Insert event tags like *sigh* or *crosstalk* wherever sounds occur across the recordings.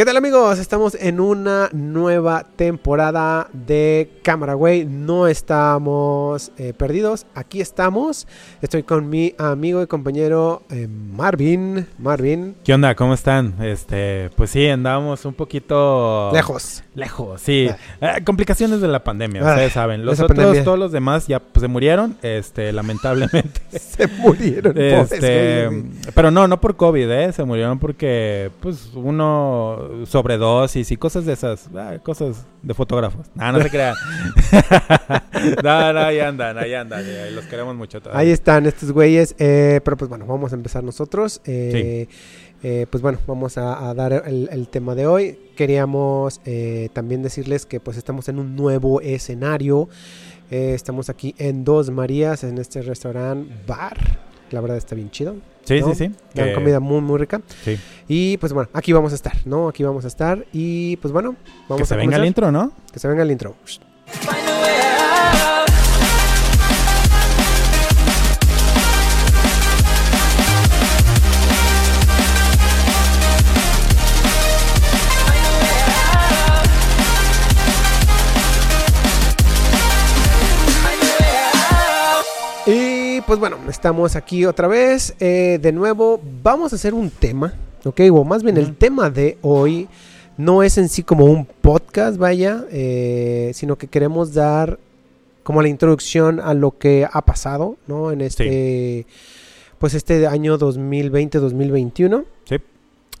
¿Qué tal amigos? Estamos en una nueva temporada de Cámara Güey. No estamos eh, perdidos. Aquí estamos. Estoy con mi amigo y compañero eh, Marvin. Marvin. ¿Qué onda? ¿Cómo están? Este, pues sí, andábamos un poquito Lejos. Lejos, sí. Ah. Eh, complicaciones de la pandemia, Ah, ustedes saben. Los otros, pandemia. todos los demás ya pues, se murieron, este, lamentablemente. *laughs* Se murieron. este, pero no, no por COVID, ¿eh? Se murieron porque, pues, uno sobredosis y cosas de esas, ah, cosas de fotógrafos. No, no se *laughs* crean. *laughs* no, no, ahí andan, ahí andan. los queremos mucho todavía. Ahí están estos güeyes. eh, pero pues bueno, vamos a empezar nosotros. Eh, eh, pues bueno, vamos a, a dar el, el tema de hoy. Queríamos también decirles que pues estamos en un nuevo escenario. Estamos aquí en Dos Marías, en este restaurante bar. La verdad está bien chido. Sí, ¿no? sí, sí. Dan que- comida muy, muy rica. sí. Y pues bueno, aquí vamos a estar, ¿no? Aquí vamos a estar. Y pues bueno, vamos Que se a venga comenzar. el intro, ¿no? Que se venga el intro. Pues bueno, estamos aquí otra vez. eh, de nuevo, vamos a hacer un tema, ¿ok? O más bien el tema de hoy no es en sí como un podcast, vaya, eh, sino que queremos dar como la introducción a lo que ha pasado, ¿no? En este, pues este año 2020-2021. Sí.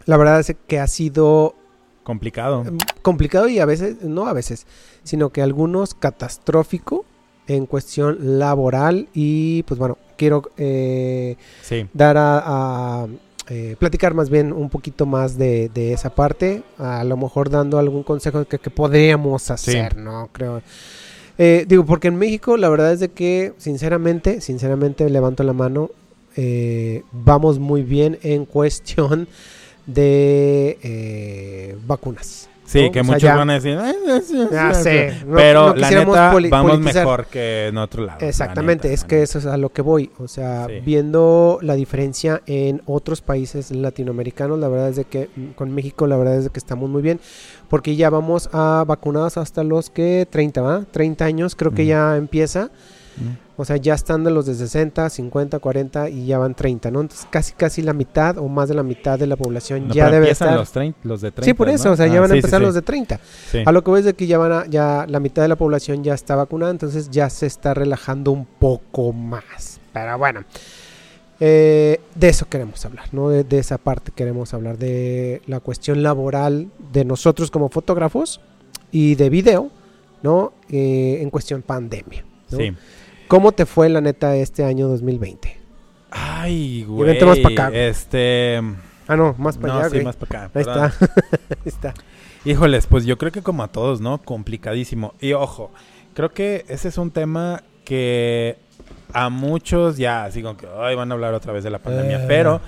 La verdad es que ha sido Complicado. Mm, complicado y a veces, no a veces, sino que algunos catastrófico en cuestión laboral y pues bueno, quiero eh, Sí. dar a, a, eh, platicar más bien un poquito más de, de esa parte, a lo mejor dando algún consejo que, que podríamos hacer, ¿no? Creo. Eh, digo, porque en México la verdad es de que sinceramente, sinceramente levanto la mano, eh, vamos muy bien en cuestión de eh, vacunas. Sí, ¿no? que O sea, muchos ya- van a decir, "Ay, no sé, Ya sé". sé, no- pero no la neta, vamos politizar. mejor que en otro lado. la Exactamente, neta, es que eso es a lo que voy. O sea, Sí. viendo la diferencia en otros países latinoamericanos, la verdad es de que mm, con México la verdad es de que estamos muy bien, porque ya vamos a vacunados hasta los que 30, ¿va? 30 años creo que Ujú. ya empieza. Mm. O sea, ya están de los de 60, 50, 40 y ya van 30, ¿no? Entonces casi casi la mitad o más de la mitad de la población No, ya pero debe estar. Los, los de 30. sí, por eso, ¿no? o sea, ya Ah, van a sí, empezar sí. los de 30. Sí. A lo que voy es de que ya van a, ya la mitad de la población ya está vacunada, entonces ya se está relajando un poco más. Pero bueno, eh, de eso queremos hablar, ¿no? De, de esa parte queremos hablar de la cuestión laboral de nosotros como fotógrafos y de video, ¿no? Eh, en cuestión pandemia. ¿no? Sí. ¿Cómo te fue la neta este año 2020? Ay, güey. vente más pa' acá, güey. Este. Ah, no, más para No, allá, sí, güey. más para acá. Ahí está. *laughs* Ahí está. Híjoles, pues yo creo que como a todos, ¿no? Complicadísimo. Y ojo, creo que ese es un tema que a muchos ya, así como que, ay, van a hablar otra vez de la pandemia. Eh. Pero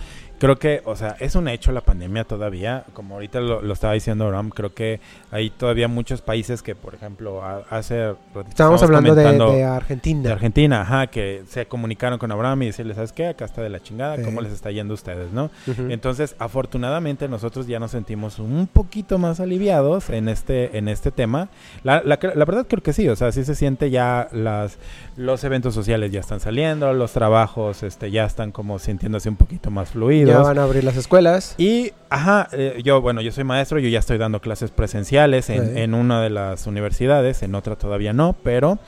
creo que, o sea, es un hecho la pandemia todavía. Como ahorita lo, lo estaba diciendo Ram, creo que hay todavía muchos países que, por ejemplo, a- hace... ratito Estábamos hablando de, de Argentina. de Argentina, ajá, que se comunicaron con Abraham y decirle, ¿sabes qué? Acá está de la chingada, Sí. ¿cómo les está yendo a ustedes, no? Entonces, afortunadamente nosotros ya nos sentimos un poquito más aliviados en este en este tema. La, la, la verdad creo que sí, o sea, sí se siente ya las los eventos sociales ya están saliendo, los trabajos este ya están como sintiéndose un poquito más fluidos. Ya van a abrir las escuelas. Y, ajá, eh, yo, bueno, yo soy maestro, yo ya estoy dando clases presenciales en, Sí. en una de las universidades, en otra todavía no, pero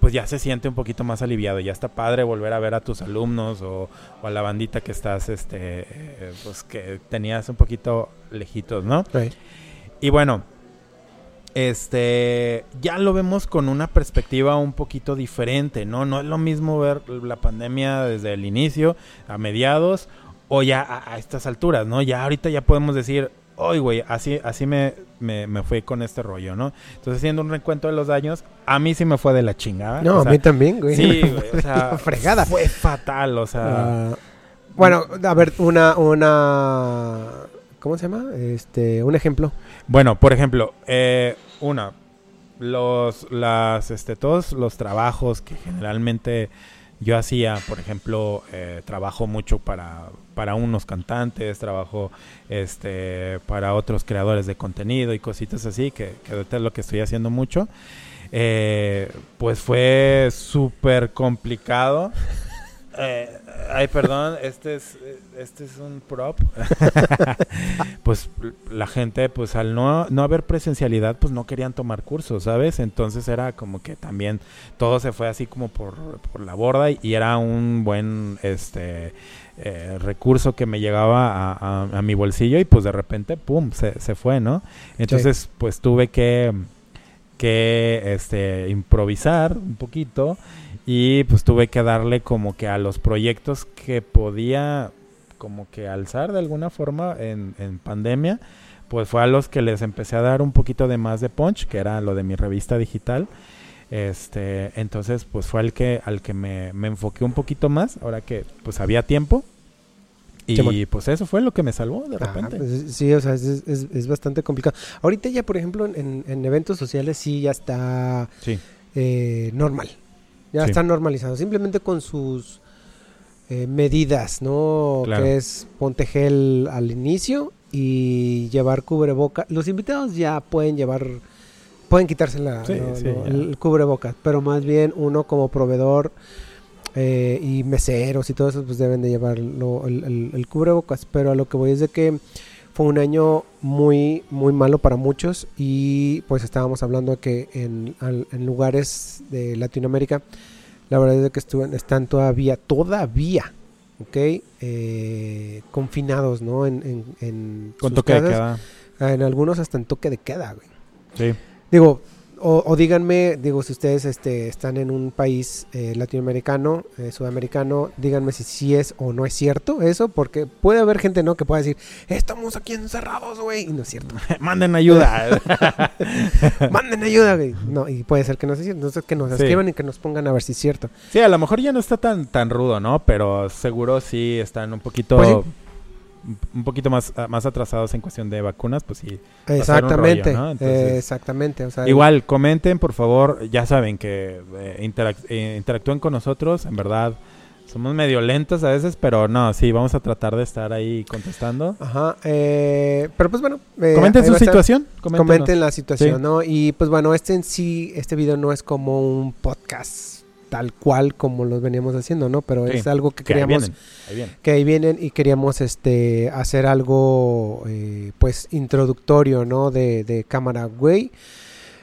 pues ya se siente un poquito más aliviado, ya está padre volver a ver a tus alumnos o, o a la bandita que estás, este, eh, pues que tenías un poquito lejitos, ¿no? Right. Y bueno, este, ya lo vemos con una perspectiva un poquito diferente, ¿no? No es lo mismo ver la pandemia desde el inicio, a mediados, o ya a, a estas alturas, ¿no? Ya ahorita ya podemos decir, hoy, güey, así, así me, me, me fui con este rollo, ¿no? Entonces, haciendo un recuento de los daños, a mí sí me fue de la chingada. No, o a mí también, güey. Sí, güey, o sea, *laughs* fregada. fue fatal, o sea, Ah, bueno, a ver, una, una, ¿cómo se llama? Este, un ejemplo. Bueno, por ejemplo, eh, una, los, las, este, todos los trabajos que generalmente yo hacía, por ejemplo, eh, trabajo mucho para, para unos cantantes, trabajo este, para otros creadores de contenido y cositas así, que, que ahorita es lo que estoy haciendo mucho. Eh, pues fue súper complicado. Eh, ay, perdón, este es, este es un prop. *laughs* pues la gente, pues al no, no haber presencialidad, pues no querían tomar cursos, ¿sabes? Entonces era como que también todo se fue así como por, por la borda y, y era un buen este eh, recurso que me llegaba a, a- a mi bolsillo y pues de repente, ¡pum!, se, se fue, ¿no? Entonces, pues tuve que, que este, improvisar un poquito y pues tuve que darle como que a los proyectos que podía como que alzar de alguna forma en, en pandemia, pues fue a los que les empecé a dar un poquito de más de punch, que era lo de mi revista digital. Este, entonces, pues fue el que, al que me, me enfoqué un poquito más, ahora que pues había tiempo. Y pues eso fue lo que me salvó de repente. pues, sí, o sea, es, es- es bastante complicado. Ahorita ya, por ejemplo, en eventos sociales sí ya está Sí, eh, normal. Ya Sí. está normalizado. Simplemente con sus eh, medidas, ¿no? Claro. Que es ponte gel al inicio y llevar cubreboca. Los invitados ya pueden llevar, pueden quitarse la, Sí, ya. el cubrebocas, pero más bien uno como proveedor eh, y meseros y todo eso, pues deben de llevar el, el- el cubrebocas. Pero a lo que voy es de que fue un año muy, muy malo para muchos y pues estábamos hablando de que en, en lugares de Latinoamérica, la verdad es que estuvieron, están todavía, todavía, ¿ok? Eh, confinados, ¿no? En, en, en con sus toque de queda. En algunos hasta en toque de queda, güey. Sí. Digo, o, o díganme, digo, si ustedes este, están en un país eh, latinoamericano, eh, sudamericano, díganme si sí es o no es cierto eso, porque puede haber gente, ¿no? Que pueda decir, estamos aquí encerrados, güey, y no es cierto. *laughs* Manden ayuda. *laughs* Manden ayuda, güey. No, y puede ser que no sea cierto. Entonces, que nos Sí. escriban y que nos pongan a ver si es cierto. sí, a lo mejor ya no está tan, tan rudo, ¿no? Pero seguro sí están un poquito... Pues sí. Un- poquito más, ah, más atrasados en cuestión de vacunas, pues sí. Exactamente, rollo, ¿no? Entonces- eh, exactamente. O sea, Igual, comenten, por favor. Ya saben que eh, interac- eh, interactúen con nosotros. En verdad, somos medio lentos a veces, pero no, sí, vamos a tratar de estar ahí contestando. Ajá, eh, pero pues bueno. Comenten su situación. Comenten la situación, Sí. ¿no? Y pues bueno, este en sí, este video no es como un podcast tal cual como los veníamos haciendo, ¿no? Pero Sí, es algo que Que ahí queríamos, vienen, ahí vienen. que ahí vienen y queríamos este hacer algo eh, pues introductorio, ¿no? De, de cámara güey.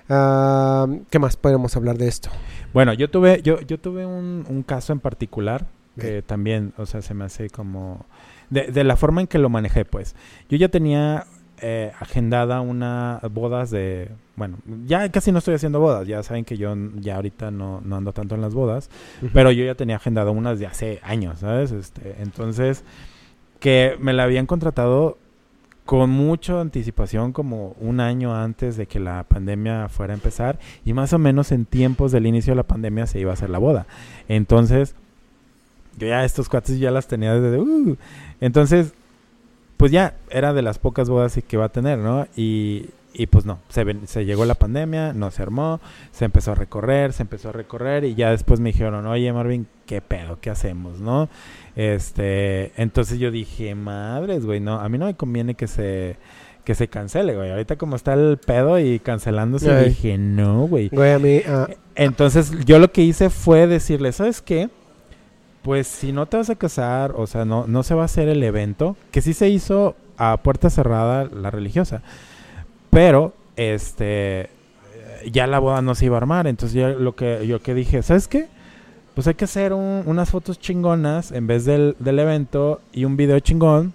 ¿Qué más podemos hablar de esto? Bueno, yo tuve, yo, yo tuve un, un caso en particular que también, o sea, se me hace como... De, de la forma en que lo manejé, pues. Yo ya tenía eh, agendada una bodas de... Bueno, ya casi no estoy haciendo bodas. Ya saben que yo ya ahorita no, no ando tanto en las bodas. Pero yo ya tenía agendado unas de hace años, ¿sabes? Este, entonces, que me la habían contratado con mucha anticipación, como un año antes de que la pandemia fuera a empezar, y más o menos en tiempos del inicio de la pandemia se iba a hacer la boda. Entonces, yo ya estos cuates ya las tenía desde... uh, entonces, pues ya era de las pocas bodas que iba a tener, ¿no? Y, y pues no, se, ven- se llegó la pandemia, no se armó, se empezó a recorrer, se empezó a recorrer y ya después me dijeron, oye Marvin, ¿qué pedo? ¿Qué hacemos? ¿No? Este, entonces yo dije, madres, güey, no, a mí no me conviene que se, que se cancele, güey. Ahorita como está el pedo y cancelándose, Ay. dije, no, güey. Güey, a mí, ah, Entonces yo lo que hice fue decirle, ¿sabes qué? Pues si no te vas a casar, o sea, no, no se va a hacer el evento, que sí se hizo a puerta cerrada la religiosa, pero este ya la boda no se iba a armar, entonces yo lo que yo que dije, ¿sabes qué? Pues hay que hacer un- unas fotos chingonas en vez del, del evento y un video chingón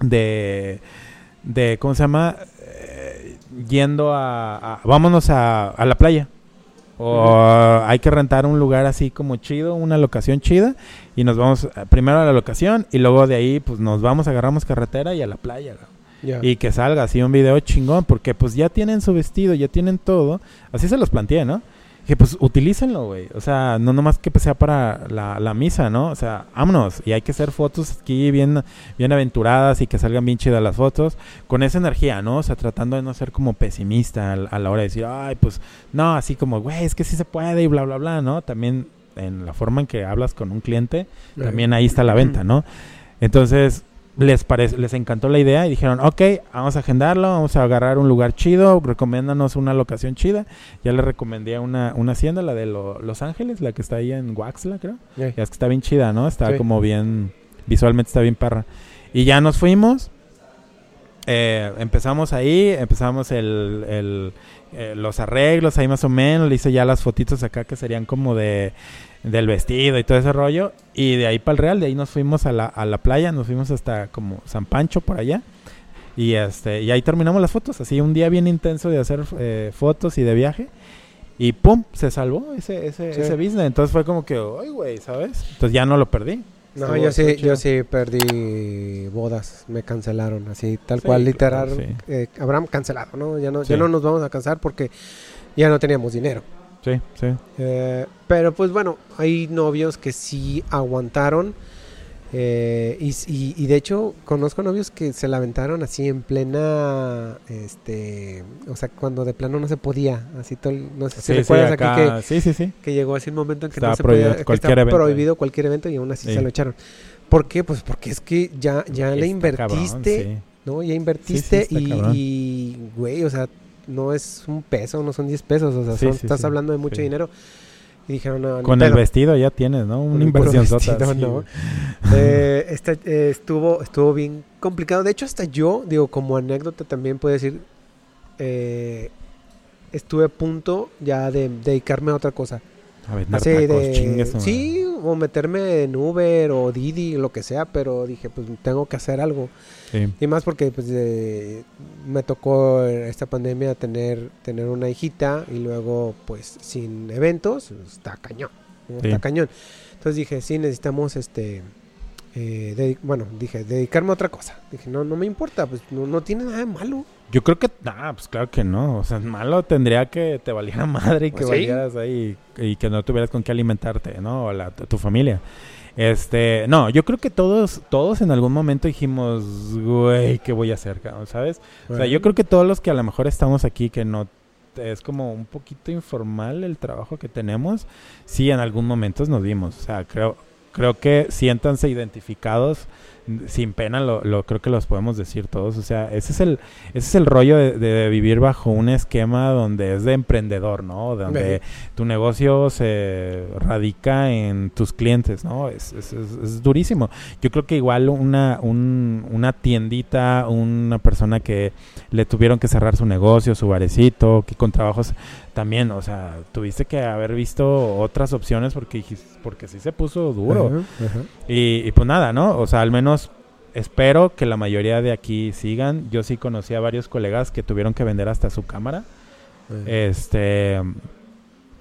de de ¿cómo se llama? Eh, yendo a, a- vámonos a, a la playa. O hay que rentar un lugar así como chido, una locación chida y nos vamos eh, primero a la locación y luego de ahí pues nos vamos, agarramos carretera y a la playa. Y que salga así un video chingón, porque pues ya tienen su vestido, ya tienen todo. Así se los planteé, ¿no? Dije, pues utilícenlo, güey. O sea, no nomás que sea para la, la misa, ¿no? O sea, vámonos. Y hay que hacer fotos aquí bien, bien aventuradas y que salgan bien chidas las fotos. Con esa energía, ¿no? O sea, tratando de no ser como pesimista al- a, la hora de decir, ay, pues, no, así como, güey, es que sí se puede y bla, bla, bla, ¿no? También en la forma en que hablas con un cliente, también ahí está la venta, ¿no? Entonces, les parece, les encantó la idea y dijeron, ok, vamos a agendarlo, vamos a agarrar un lugar chido, recomiéndanos una locación chida. Ya les recomendé una, una hacienda, la de Lo- Los Ángeles, la que está ahí en Waxla, creo. Ya. Ya es que está bien chida, ¿no? Está Sí. como bien, visualmente está bien perra. Y ya nos fuimos. eh, empezamos ahí, empezamos el, el, eh, los arreglos ahí más o menos. Le hice ya las fotitos acá que serían como de del vestido y todo ese rollo. Y de ahí para el Real, de ahí nos fuimos a la, a la playa, nos fuimos hasta como San Pancho por allá. Y este y ahí terminamos las fotos. Así un día bien intenso de hacer eh, fotos y de viaje. Y pum, se salvó ese, ese, Sí. ese business. Entonces fue como que, ay, güey, ¿sabes? Entonces ya no lo perdí. No, Estuvo- yo sí, chido. yo sí perdí bodas, me cancelaron, así, tal Sí, cual, claro, literal, sí. eh, habrán cancelado, ¿no? Ya no, Sí. ya no nos vamos a cansar porque ya no teníamos dinero. Sí, sí. Eh, pero pues bueno, hay novios que sí aguantaron. eh, y, y- y de hecho conozco novios que se la aventaron así en plena, este, o sea, cuando de plano no se podía, así todo, el- no sé si Sí, sí, recuerdas acá- aquí que, sí, sí, sí. que llegó así un momento en que Estaba no se prohibido podía, que cualquier estaba evento. prohibido cualquier evento y aún así Sí. se lo echaron. ¿Por qué? Pues porque es que ya, ya le cabrón, invertiste, sí. ¿no? Ya invertiste y, cabrón. y, güey, o sea, no es un peso, no son 10 pesos, o sea, Sí, son- sí, estás sí, hablando de mucho dinero. Y dijeron, no, Con el vestido ya tienes, ¿no? Una inversión vestido, ¿no? Eh, esta- eh, estuvo, estuvo bien complicado. De hecho, hasta yo, digo, como anécdota también puedo decir, eh, estuve a punto ya de dedicarme a otra cosa. Así tacos, de, sí, o meterme en Uber o Didi, lo que sea, pero dije, pues tengo que hacer algo. Sí. Y más porque pues eh, me tocó esta pandemia tener, tener una hijita y luego pues sin eventos, pues, está cañón, está cañón. Entonces dije, sí, necesitamos este, eh, bueno, dije, dedicarme a otra cosa. Dije, no, no me importa, pues no, no tiene nada de malo. Yo creo que, nah, pues claro que no. O sea, malo tendría que te valiera *laughs* madre y que Pues sí. valieras ahí y que no tuvieras con qué alimentarte, ¿no? O la, tu familia. Este, no, yo creo que todos, todos en algún momento dijimos, güey, ¿qué voy a hacer? ¿Sabes? O sea, yo creo que todos los que a lo mejor estamos aquí, que no es como un poquito informal el trabajo que tenemos, sí en algún momento nos vimos. O sea, creo, creo que siéntanse identificados sin pena, lo, lo creo que los podemos decir todos. O sea, ese es el, ese es el rollo de, de vivir bajo un esquema donde es de emprendedor, ¿no? Donde tu negocio se radica en tus clientes, ¿no? Es, es, es- es durísimo. Yo creo que igual una, un- una tiendita, una persona que le tuvieron que cerrar su negocio, su barecito, que con trabajos también, o sea, tuviste que haber visto otras opciones porque, porque sí se puso duro. Ajá, ajá. Y, y pues nada, ¿no? O sea, al menos espero que la mayoría de aquí sigan. Yo sí conocí a varios colegas que tuvieron que vender hasta su cámara. Este.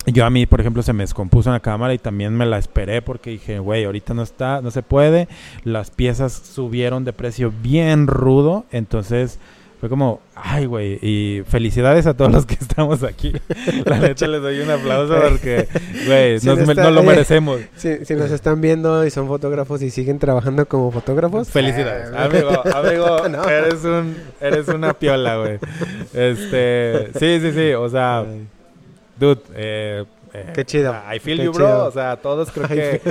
Yo a mí, por ejemplo, se me descompuso una cámara y también me la esperé porque dije, güey, ahorita no está, no se puede. Las piezas subieron de precio bien rudo. Entonces fue como, ay, güey. Y felicidades a todos los que estamos aquí. *laughs* La neta les doy un aplauso porque, güey, Sí, nos está- nos lo eh, merecemos. Si, si nos están viendo y son fotógrafos y siguen trabajando como fotógrafos, Felicidades. eh, Amigo, amigo, *laughs* No. eres un eres una piola, güey. Este, sí, sí, sí, o sea, dude, eh, eh, Qué chido, I feel qué you, bro. chido. O sea, todos creo *laughs* que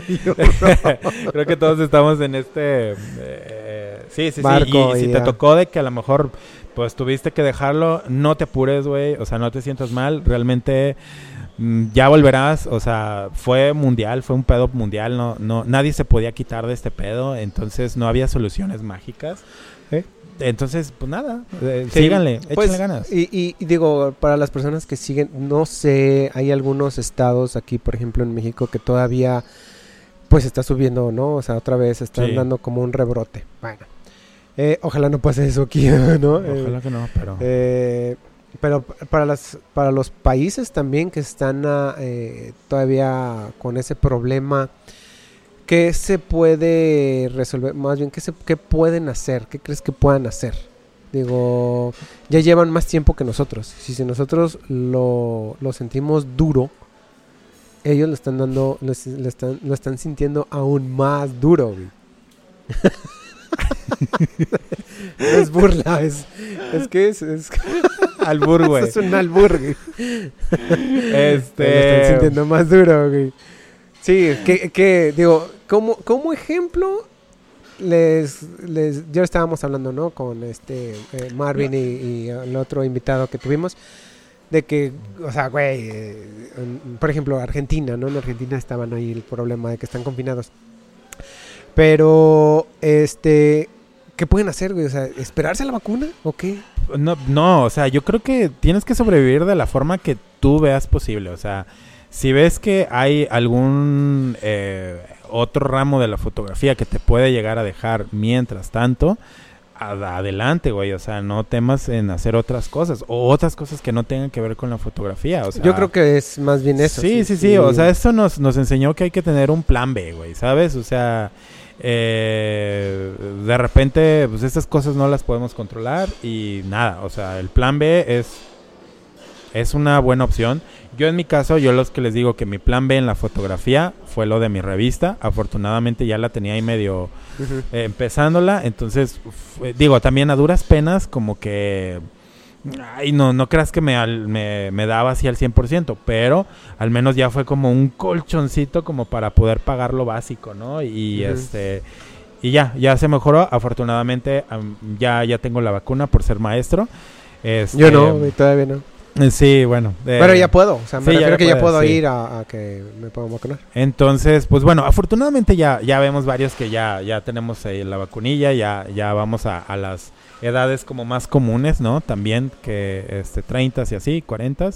creo que todos estamos en este eh, sí, sí, Barco sí, y si te tocó de que a lo mejor pues tuviste que dejarlo, no te apures, güey, o sea, no te sientas mal, realmente mm, ya volverás, o sea, fue mundial, fue un pedo mundial, no, no, nadie se podía quitar de este pedo, entonces no había soluciones mágicas. ¿Eh? Entonces, pues nada, eh, Sí, síganle, pues, échenle ganas. Y, y- y digo, para las personas que siguen, no sé, hay algunos estados aquí, por ejemplo, en México, que todavía pues está subiendo, ¿no? O sea, otra vez están Sí. dando como un rebrote. Bueno, eh, ojalá no pase eso aquí, *laughs* ¿no? Eh, Ojalá que no, pero Eh, pero para las para los países también que están ah, eh, todavía con ese problema, ¿qué se puede resolver? Más bien, ¿qué, se, ¿qué pueden hacer? ¿Qué crees que puedan hacer? Digo, ya llevan más tiempo que nosotros. Si, si nosotros lo, lo sentimos duro, ellos lo están dando, lo, es- lo están, lo están sintiendo aún más duro, güey. *laughs* No *laughs* es burla, es, es que es, es, *laughs* albur, güey. es un albur, güey. Lo están Este sintiendo más duro, güey. Sí, que, que digo, como, como ejemplo, les, les, ya estábamos hablando, ¿no? Con este eh, Marvin y, y el otro invitado que tuvimos, de que, o sea, güey, eh, por ejemplo, Argentina, ¿no? En Argentina estaban ahí el problema de que están confinados. Pero, este, ¿qué pueden hacer, güey? O sea, ¿esperarse a la vacuna o qué? No, no, o sea, yo creo que tienes que sobrevivir de la forma que tú veas posible. O sea, si ves que hay algún eh, otro ramo de la fotografía que te puede llegar a dejar mientras tanto, ad- adelante, güey. O sea, no temas en hacer otras cosas o otras cosas que no tengan que ver con la fotografía. O sea, Yo creo que es más bien eso. Sí, sí, sí. O sea, esto nos, nos enseñó que hay que tener un plan B, güey, ¿sabes? O sea, eh, de repente, pues estas cosas no las podemos controlar y nada. O sea, el plan B es, es una buena opción. Yo en mi caso, yo los que les digo que mi plan B en la fotografía fue lo de mi revista. Afortunadamente ya la tenía ahí medio eh, empezándola. Entonces, fue- digo, también a duras penas, como que. Ay, no, no creas que me, al- me, me daba así al 100%, pero al menos ya fue como un colchoncito como para poder pagar lo básico, ¿no? Y este. Y ya, ya se mejoró. Afortunadamente, am, ya, ya tengo la vacuna por ser maestro. Este, Yo no, todavía no. eh, Sí, bueno. eh, Pero ya puedo, o sea, me sí, refiero ya que ya puedo sí. ir a, a que me puedan vacunar. Entonces, pues bueno, afortunadamente ya, ya vemos varios que ya, ya tenemos la vacunilla, ya, ya vamos a, a las edades como más comunes, ¿no? También que este 30 y así, 40.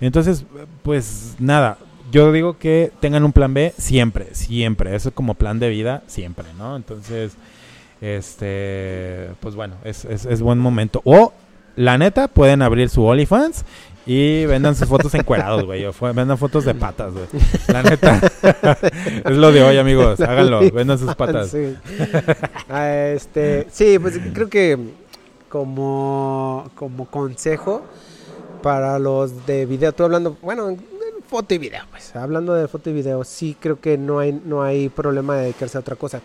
Entonces, pues nada, yo digo que tengan un plan B siempre, siempre. Eso es como plan de vida siempre, ¿no? Entonces, este, pues bueno, es, es, es buen momento. O, la neta, pueden abrir su OnlyFans y vendan sus fotos encuerados, güey. Vendan fotos de patas, güey. La neta. *laughs* es lo de hoy, amigos. Háganlo, vendan sus patas. Sí. Ah, este, sí, pues creo que como, como consejo para los de video, tú hablando, bueno, en foto y video, pues hablando de foto y video, sí creo que no hay, no hay problema de dedicarse a otra cosa.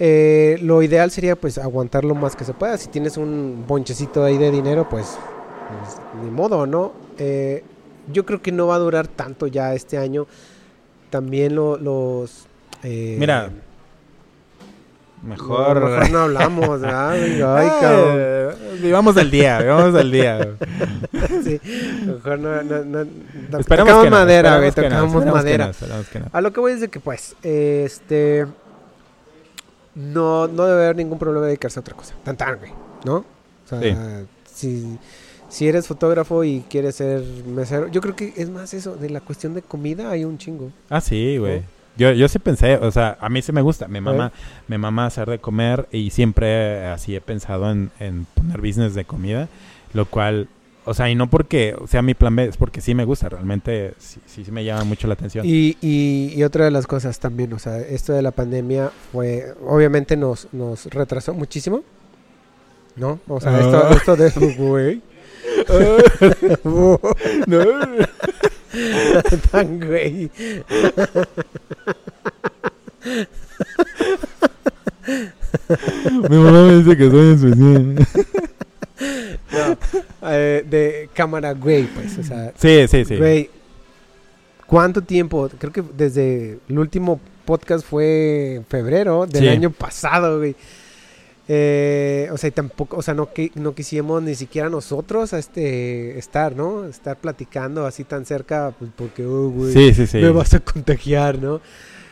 Eh, lo ideal sería pues aguantar lo más que se pueda. Si tienes un bonchecito ahí de dinero, pues, pues, ni modo, ¿no? Eh, yo creo que no va a durar tanto ya este año. También lo- los... eh, Mira, no, mejor. mejor no hablamos, ¿verdad? *laughs* Ay, cabrón. Vivamos del día, vivamos del día. *laughs* Sí, mejor no, no, tocamos que no, madera, güey, tocamos que madera. que. A lo que voy es de que, pues, este. No, no debe haber ningún problema de dedicarse a otra cosa. Tan tan, güey, ¿no? O sea, Sí. si, si eres fotógrafo y quieres ser mesero, yo creo que es más eso, de la cuestión de comida hay un chingo. Ah, sí, güey. Yo, yo sí pensé, o sea, a mí sí me gusta. Mi mamá, ¿Eh? me mama hacer de comer y siempre eh, así he pensado en, en poner business de comida, lo cual, o sea, y no porque sea mi plan B, es porque sí me gusta, realmente sí, sí, sí me llama mucho la atención. Y, y, y otra de las cosas también, o sea, esto de la pandemia fue, obviamente nos, nos retrasó muchísimo, ¿no? O sea, esto, Ah. esto de, *laughs* güey, *laughs* no. *laughs* *laughs* tan güey. Mi mamá me dice que soy especial. No, eh, de cámara güey, pues, o sea, Sí, sí, sí. güey, ¿cuánto tiempo? Creo que desde el último podcast fue en febrero del Sí. año pasado, güey. Eh, o sea, y tampoco, o sea, no, no quisimos ni siquiera nosotros este, estar, ¿no? Estar platicando así tan cerca, pues porque, oh, güey, Sí, sí, sí. me vas a contagiar, ¿no?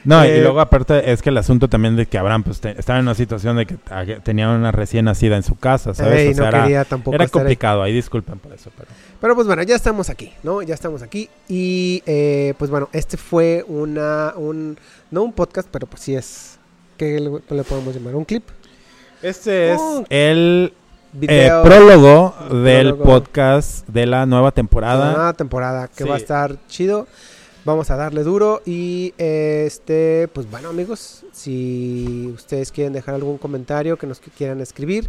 No, Eh, y luego aparte es que el asunto también de que Abraham pues te- estaba en una situación de que ah, que tenía una recién nacida en su casa, ¿sabes? Ey, O sea, no era, quería tampoco era ahí. complicado, ahí disculpen por eso, pero... Pero pues bueno, ya estamos aquí, ¿no? Ya estamos aquí. Y eh, pues bueno, este fue una, un, no un podcast, pero pues sí es, ¿qué le, le podemos llamar? ¿Un clip? Este es Oh, el eh, prólogo del Prólogo. podcast de la nueva temporada. Una temporada que Sí. va a estar chido. Vamos a darle duro y este, pues bueno amigos, si ustedes quieren dejar algún comentario que nos quieran escribir,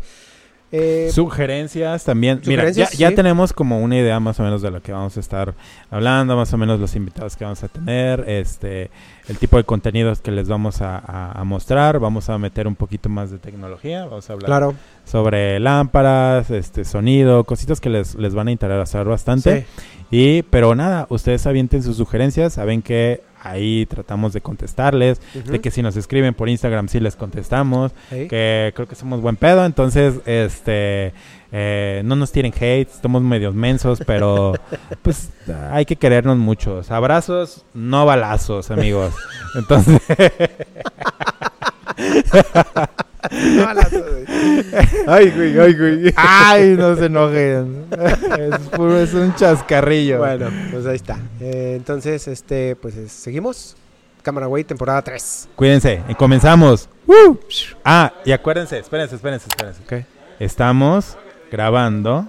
eh, Sugerencias también. Mira, ya, ya sí. tenemos como una idea más o menos de lo que vamos a estar hablando, más o menos los invitados que vamos a tener, este, el tipo de contenidos que les vamos a, a- a mostrar. Vamos a meter un poquito más de tecnología, vamos a hablar claro, sobre lámparas, este, sonido, cositas que les, les van a interesar bastante. sí. Y, pero nada, ustedes avienten sus sugerencias, saben que ahí tratamos de contestarles, de que si nos escriben por Instagram sí les contestamos, que creo que somos buen pedo, entonces este eh, no nos tiren hate, somos medios mensos, pero *laughs* pues hay que querernos muchos. Abrazos, no balazos, amigos. Entonces, *laughs* Ay, güey, ay, güey. ay, no se enojen. Es, puro- es un chascarrillo. Bueno, pues ahí está. Eh, entonces, este, pues eh, seguimos. Cámara Güey, temporada 3. Cuídense, y comenzamos. Ah, y acuérdense, espérense, espérense, espérense. Estamos grabando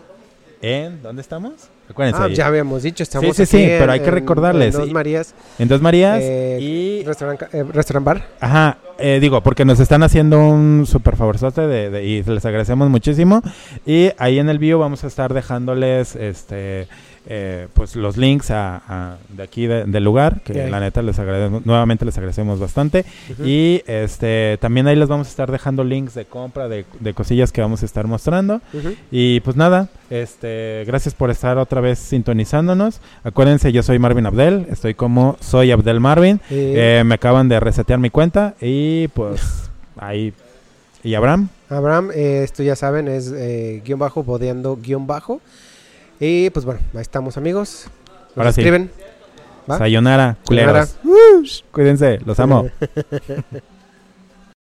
en. ¿Dónde estamos? Acuérdense. Ah, ya habíamos dicho, estamos Sí, sí, aquí sí, pero en- hay que recordarles. en Dos Marías, En Dos Marías Eh, y. eh, restaurant bar. Ajá, eh, digo, porque nos están haciendo un super favorzote de, de- y les agradecemos muchísimo. Y ahí en el bio vamos a estar dejándoles este eh, pues los links a, a- de aquí de- del lugar, que la neta les agradecemos, nuevamente les agradecemos bastante. Y este también ahí les vamos a estar dejando links de compra de, de cosillas que vamos a estar mostrando. Y pues nada, este gracias por estar otra vez sintonizándonos. Acuérdense, yo soy Marvin Abdel, estoy como soy Abdel Marvin. Eh, me acaban de resetear mi cuenta y pues ahí. ¿Y Abraham? Abraham, eh, esto ya saben, es eh, guion bajo, bodeando guion bajo. Y pues bueno, ahí estamos amigos. Nos Ahora sí. escriben. ¿Va? Sayonara, culeros. Cuídense, los amo. *laughs*